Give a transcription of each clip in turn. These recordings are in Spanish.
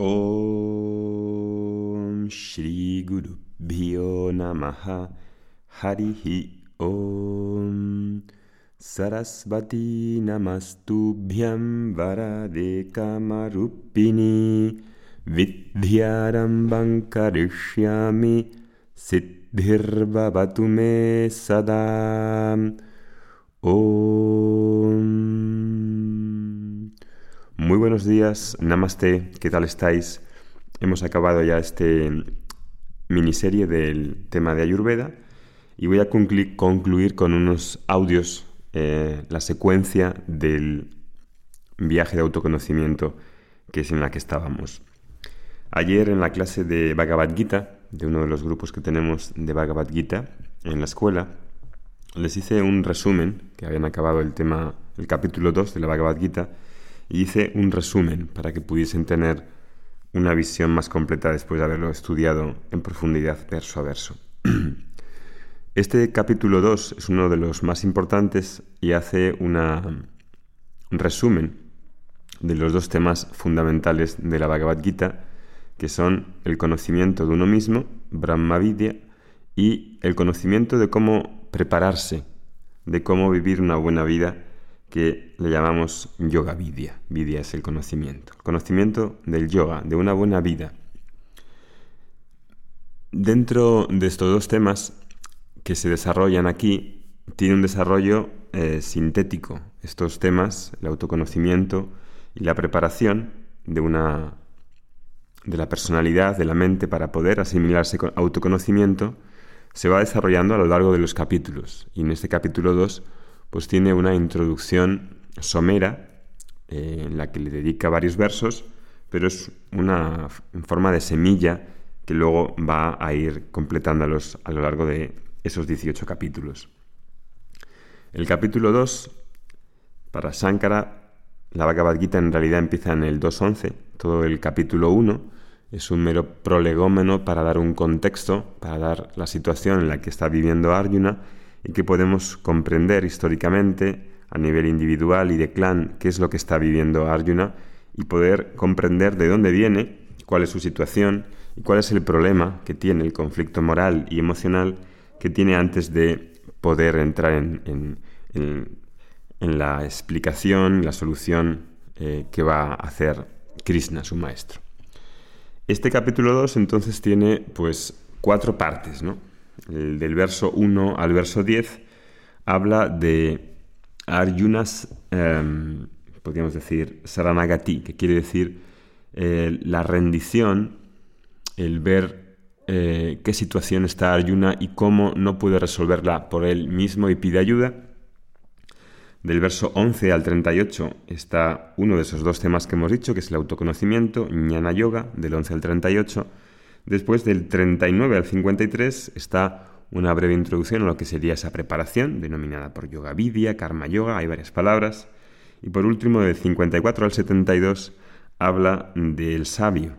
ॐ श्रीगुरुभ्यो नमः। हरिः ॐ। सरस्वती नमस्तुभ्यं वरदे कामरूपिणी विद्यारम्भं करिष्यामि सिद्धिर्भवतु मे सदा। ॐ Muy buenos días, Namaste, ¿qué tal estáis? Hemos acabado ya este miniserie del tema de Ayurveda y voy a conclu- concluir con unos audios eh, la secuencia del viaje de autoconocimiento que es en la que estábamos. Ayer en la clase de Bhagavad Gita, de uno de los grupos que tenemos de Bhagavad Gita en la escuela, les hice un resumen, que habían acabado el tema, el capítulo 2 de la Bhagavad Gita, y hice un resumen para que pudiesen tener una visión más completa después de haberlo estudiado en profundidad verso a verso. Este capítulo 2 es uno de los más importantes y hace un resumen de los dos temas fundamentales de la Bhagavad Gita, que son el conocimiento de uno mismo, Brahma Vidya, y el conocimiento de cómo prepararse, de cómo vivir una buena vida, que le llamamos Yoga Vidya. Vidya es el conocimiento, el conocimiento del yoga, de una buena vida. Dentro de estos dos temas que se desarrollan aquí, tiene un desarrollo eh, sintético. Estos temas, el autoconocimiento y la preparación de una de la personalidad, de la mente para poder asimilarse con autoconocimiento, se va desarrollando a lo largo de los capítulos. Y en este capítulo 2, pues tiene una introducción somera eh, en la que le dedica varios versos, pero es una en forma de semilla que luego va a ir completándolos a lo largo de esos 18 capítulos. El capítulo 2, para Shankara, la Bhagavad Gita en realidad empieza en el 2.11, todo el capítulo 1 es un mero prolegómeno para dar un contexto, para dar la situación en la que está viviendo Arjuna y que podemos comprender históricamente a nivel individual y de clan qué es lo que está viviendo Arjuna y poder comprender de dónde viene, cuál es su situación y cuál es el problema que tiene, el conflicto moral y emocional que tiene antes de poder entrar en, en, en, la explicación, la solución eh, que va a hacer Krishna, su maestro. Este capítulo 2 entonces tiene pues cuatro partes, ¿no? El del verso 1 al verso 10 habla de Arjunas, eh, podríamos decir, Saranagati, que quiere decir eh, la rendición, el ver eh, qué situación está Arjuna y cómo no puede resolverla por él mismo y pide ayuda. Del verso 11 al 38 está uno de esos dos temas que hemos dicho, que es el autoconocimiento, Jnana Yoga, del 11 al 38. Después del 39 al 53 está una breve introducción a lo que sería esa preparación, denominada por Yoga Vidya, Karma Yoga, hay varias palabras. Y por último, del 54 al 72 habla del sabio,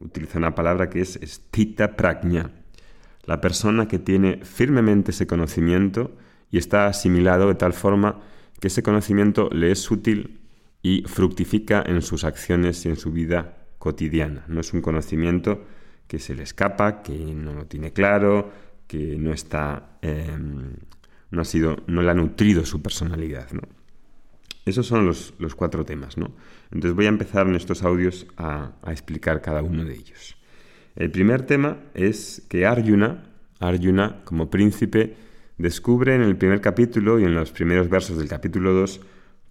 utiliza una palabra que es Stita Prajna, la persona que tiene firmemente ese conocimiento y está asimilado de tal forma que ese conocimiento le es útil y fructifica en sus acciones y en su vida cotidiana. No es un conocimiento que se le escapa, que no lo tiene claro, que no está, eh, no ha sido, no le ha nutrido su personalidad. Esos son los, los, cuatro temas. ¿no? Entonces voy a empezar en estos audios a, a explicar cada uno de ellos. El primer tema es que Arjuna, Arjuna como príncipe, descubre en el primer capítulo y en los primeros versos del capítulo 2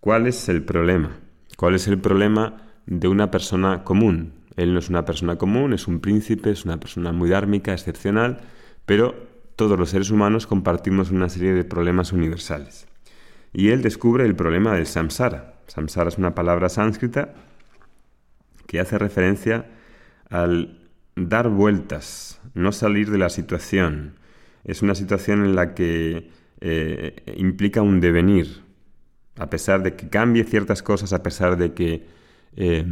cuál es el problema. ¿Cuál es el problema de una persona común? Él no es una persona común, es un príncipe, es una persona muy dármica, excepcional, pero todos los seres humanos compartimos una serie de problemas universales. Y él descubre el problema del samsara. Samsara es una palabra sánscrita que hace referencia al dar vueltas, no salir de la situación, es una situación en la que eh, implica un devenir, a pesar de que cambie ciertas cosas, a pesar de que eh,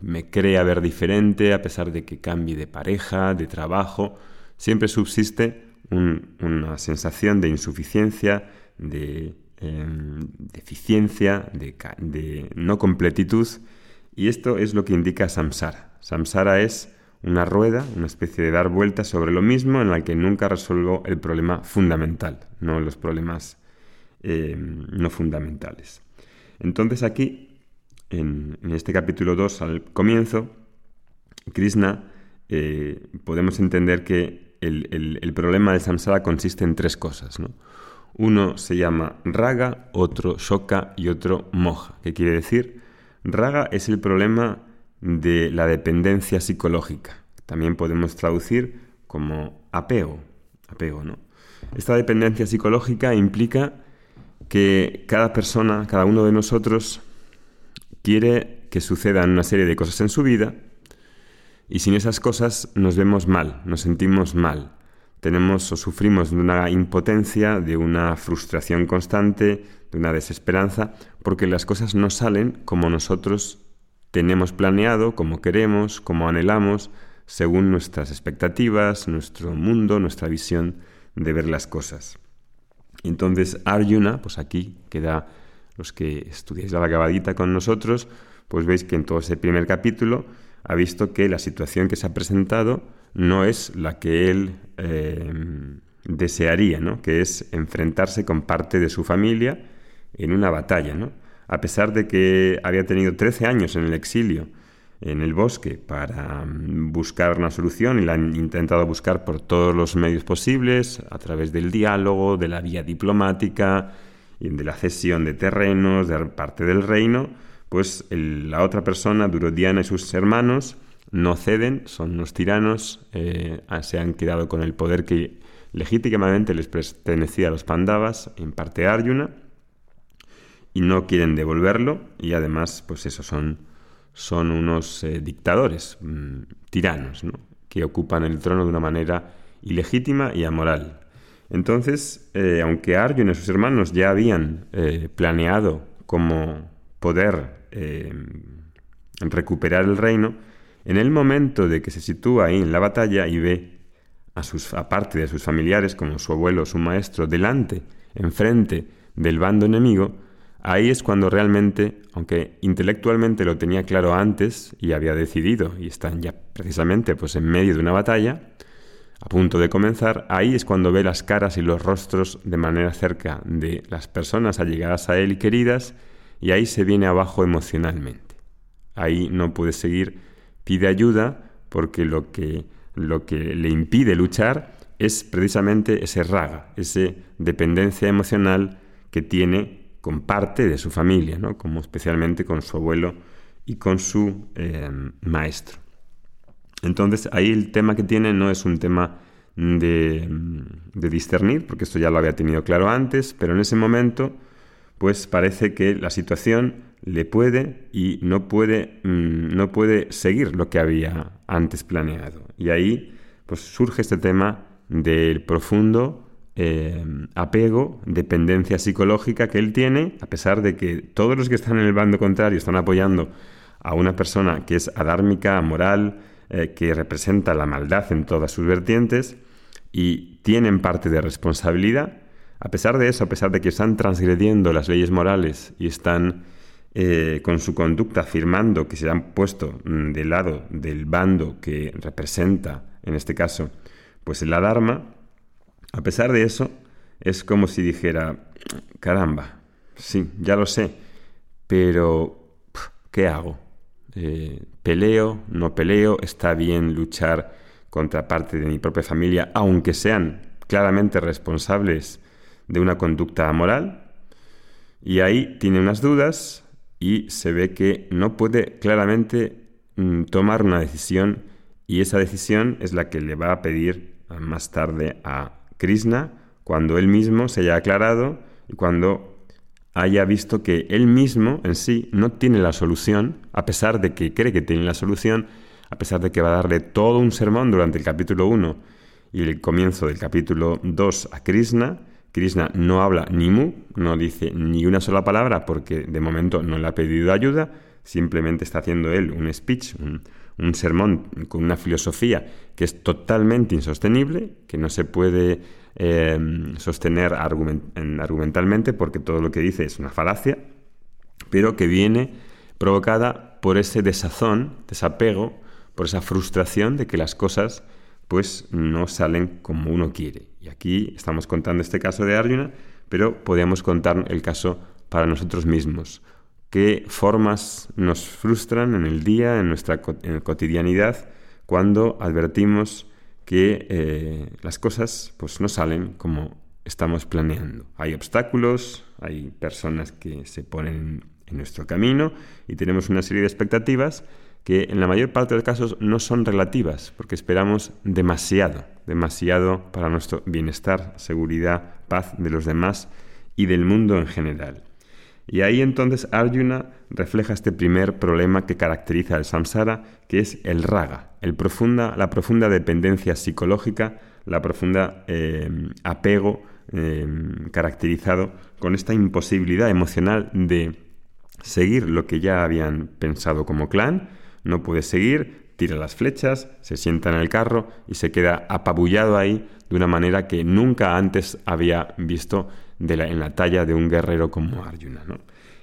me crea ver diferente, a pesar de que cambie de pareja, de trabajo, siempre subsiste un, una sensación de insuficiencia, de eh, deficiencia, de, no completitud, Y esto es lo que indica samsara. Samsara es una rueda, una especie de dar vueltas sobre lo mismo en la que nunca resuelvo el problema fundamental, no los problemas eh, no fundamentales. Entonces aquí, en, este capítulo 2, al comienzo, Krishna, eh, podemos entender que el, problema de samsara consiste en tres cosas. Uno se llama raga, otro shoka y otro moja. ¿Qué quiere decir? Raga es el problema de la dependencia psicológica. También podemos traducir como apego. Apego, ¿no? Esta dependencia psicológica implica que cada persona, cada uno de nosotros, quiere que sucedan una serie de cosas en su vida y sin esas cosas nos vemos mal, nos sentimos mal. Tenemos o sufrimos de una impotencia, de una frustración constante, de una desesperanza, porque las cosas no salen como nosotros tenemos planeado, como queremos, como anhelamos, según nuestras expectativas, nuestro mundo, nuestra visión de ver las cosas. Entonces Arjuna, pues aquí queda los que estudiáis la Bhagavad con nosotros, pues veis que en todo ese primer capítulo ha visto que la situación que se ha presentado no es la que él eh, desearía, ¿no? que es enfrentarse con parte de su familia en una batalla. ¿no? A pesar de que había tenido 13 años en el exilio, en el bosque, para mm, buscar una solución y la han intentado buscar por todos los medios posibles, a través del diálogo, de la vía diplomática, de la cesión de terrenos, de parte del reino, pues la otra persona, Durodiana y sus hermanos, no ceden, son unos tiranos, eh, se han quedado con el poder que legítimamente les pertenecía a los Pandavas, en parte Arjuna, y no quieren devolverlo, y además, pues eso, son, son unos eh, dictadores, mm, tiranos, ¿no? que ocupan el trono de una manera ilegítima y amoral. Entonces, eh, aunque Arjuna y sus hermanos ya habían planeado cómo poder eh, recuperar el reino, en el momento de que se sitúa ahí en la batalla y ve a sus, aparte de sus familiares, como su abuelo, su maestro, delante, enfrente del bando enemigo, ahí es cuando realmente, aunque intelectualmente lo tenía claro antes y había decidido, y están ya precisamente pues en medio de una batalla, a punto de comenzar, ahí es cuando ve las caras y los rostros de manera cerca de las personas allegadas a él y queridas, y ahí se viene abajo emocionalmente. Ahí no puede seguir, pide ayuda porque lo que, lo que le impide luchar es precisamente ese raga, esa dependencia emocional que tiene con parte de su familia, ¿no? como especialmente con su abuelo y con su eh, maestro. Entonces ahí el tema que tiene no es un tema de, discernir, porque esto ya lo había tenido claro antes, pero en ese momento pues parece que la situación le puede y no puede, mm, no puede seguir lo que había antes planeado. Y ahí pues, surge este tema del profundo eh, apego, dependencia psicológica que él tiene, a pesar de que todos los que están en el bando contrario están apoyando a una persona que es adármica, moral, eh, que representa la maldad en todas sus vertientes y tienen parte de responsabilidad, a pesar de eso, a pesar de que están transgrediendo las leyes morales y están eh, con su conducta afirmando que se han puesto mm, del lado del bando que representa, en este caso, pues la Dharma, a pesar de eso, es como si dijera, caramba, sí, ya lo sé, pero ¿qué hago? Eh, ¿Peleo? ¿No peleo? ¿Está bien luchar contra parte de mi propia familia, aunque sean claramente responsables de una conducta amoral y ahí tiene unas dudas y se ve que no puede claramente mm, tomar una decisión y esa decisión es la que le va a pedir más tarde a Krishna cuando él mismo se haya aclarado y cuando haya visto que él mismo en sí no tiene la solución, a pesar de que cree que tiene la solución, a pesar de que va a darle todo un sermón durante el capítulo 1 y el comienzo del capítulo 2 a Krishna, Krishna no habla ni mu, no dice ni una sola palabra porque de momento no le ha pedido ayuda, simplemente está haciendo él un speech, un, sermón con una filosofía que es totalmente insostenible, que no se puede eh, sostener argumentalmente porque todo lo que dice es una falacia, pero que viene provocada por ese desazón, desapego, por esa frustración de que las cosas pues no salen como uno quiere. Y aquí estamos contando este caso de Arjuna, pero podríamos contar el caso para nosotros mismos. ¿Qué formas nos frustran en el día, en nuestra cotidianidad, cuando advertimos que eh, las cosas pues, no salen como estamos planeando? Hay obstáculos, hay personas que se ponen en nuestro camino y tenemos una serie de expectativas que en la mayor parte de los casos no son relativas, porque esperamos demasiado, demasiado para nuestro bienestar, seguridad, paz de los demás y del mundo en general. Y ahí entonces Arjuna refleja este primer problema que caracteriza al samsara, que es el raga, la profunda dependencia psicológica, la profunda eh, apego eh, caracterizado con esta imposibilidad emocional de seguir lo que ya habían pensado como clan, no puede seguir, tira las flechas, se sienta en el carro y se queda apabullado ahí de una manera que nunca antes había visto en la talla de un guerrero como Arjuna.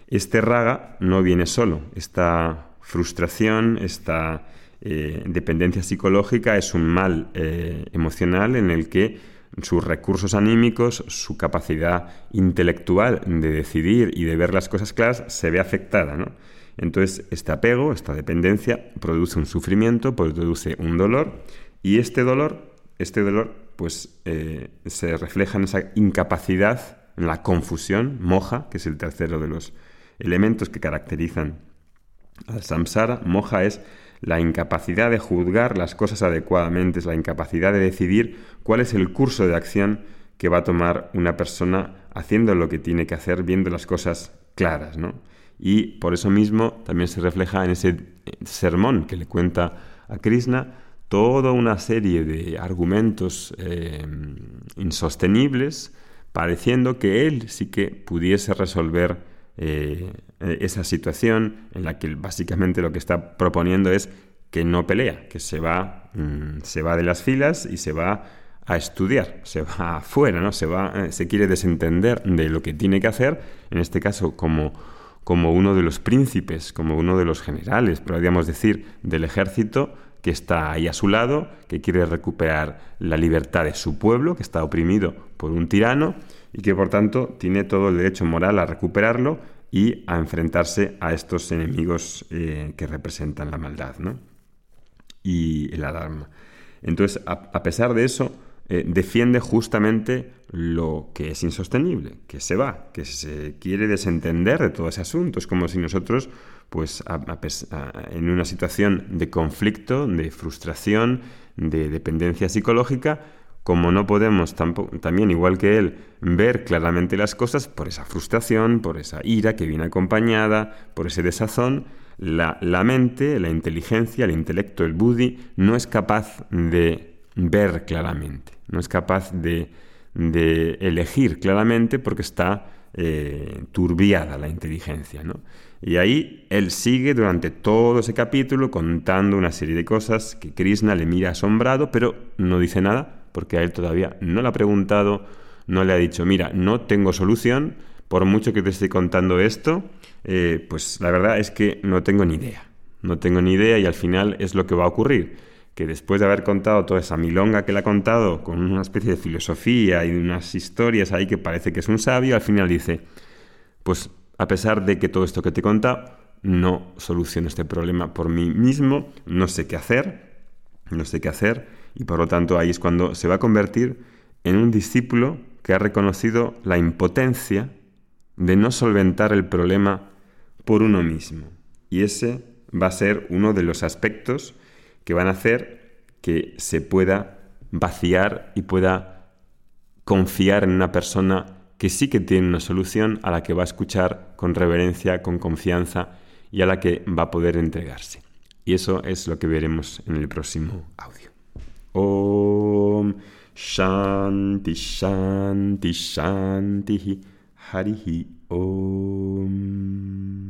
Este raga no viene solo, esta frustración, esta eh, dependencia psicológica es un mal eh, emocional en el que sus recursos anímicos, su capacidad intelectual de decidir y de ver las cosas claras se ve afectada. Entonces, este apego, esta dependencia, produce un sufrimiento, produce un dolor, y este dolor, este dolor, pues eh, se refleja en esa incapacidad, en la confusión, moja, que es el tercero de los elementos que caracterizan al samsara. Moja es la incapacidad de juzgar las cosas adecuadamente, es la incapacidad de decidir cuál es el curso de acción que va a tomar una persona haciendo lo que tiene que hacer, viendo las cosas claras, ¿no? Y por eso mismo también se refleja en ese sermón que le cuenta a Krishna toda una serie de argumentos eh, insostenibles, pareciendo que él sí que pudiese resolver eh, esa situación en la que básicamente lo que está proponiendo es que no pelea, que se va, mm, se va de las filas y se va a estudiar, se va afuera, ¿no? se, va, eh, se quiere desentender de lo que tiene que hacer, en este caso como como uno de los príncipes, como uno de los generales, podríamos decir, del ejército que está ahí a su lado, que quiere recuperar la libertad de su pueblo, que está oprimido por un tirano y que por tanto tiene todo el derecho moral a recuperarlo y a enfrentarse a estos enemigos eh, que representan la maldad ¿no? y el alarma. Entonces, a pesar de eso, eh, defiende justamente lo que es insostenible, que se va, que se quiere desentender de todo ese asunto. Es como si nosotros, pues, en una situación de conflicto, de frustración, de dependencia psicológica, como no podemos tampoco, también, igual que él, ver claramente las cosas por esa frustración, por esa ira que viene acompañada, por ese desazón, la, la mente, la inteligencia, el intelecto, el buddhi, no es capaz de ver claramente, no es capaz de, elegir claramente porque está eh, turbiada la inteligencia. ¿no? Y ahí él sigue durante todo ese capítulo contando una serie de cosas que Krishna le mira asombrado, pero no dice nada porque a él todavía no le ha preguntado, no le ha dicho, mira, no tengo solución, por mucho que te esté contando esto, eh, pues la verdad es que no tengo ni idea. No tengo ni idea y al final es lo que va a ocurrir que después de haber contado toda esa milonga que le ha contado, con una especie de filosofía y unas historias ahí que parece que es un sabio, al final dice, pues a pesar de que todo esto que te he contado, no soluciono este problema por mí mismo, no sé qué hacer, no sé qué hacer, y por lo tanto ahí es cuando se va a convertir en un discípulo que ha reconocido la impotencia de no solventar el problema por uno mismo. Y ese va a ser uno de los aspectos que van a hacer que se pueda vaciar y pueda confiar en una persona que sí que tiene una solución a la que va a escuchar con reverencia, con confianza y a la que va a poder entregarse. Y eso es lo que veremos en el próximo audio. Om Shanti Shanti Shanti Harihi Om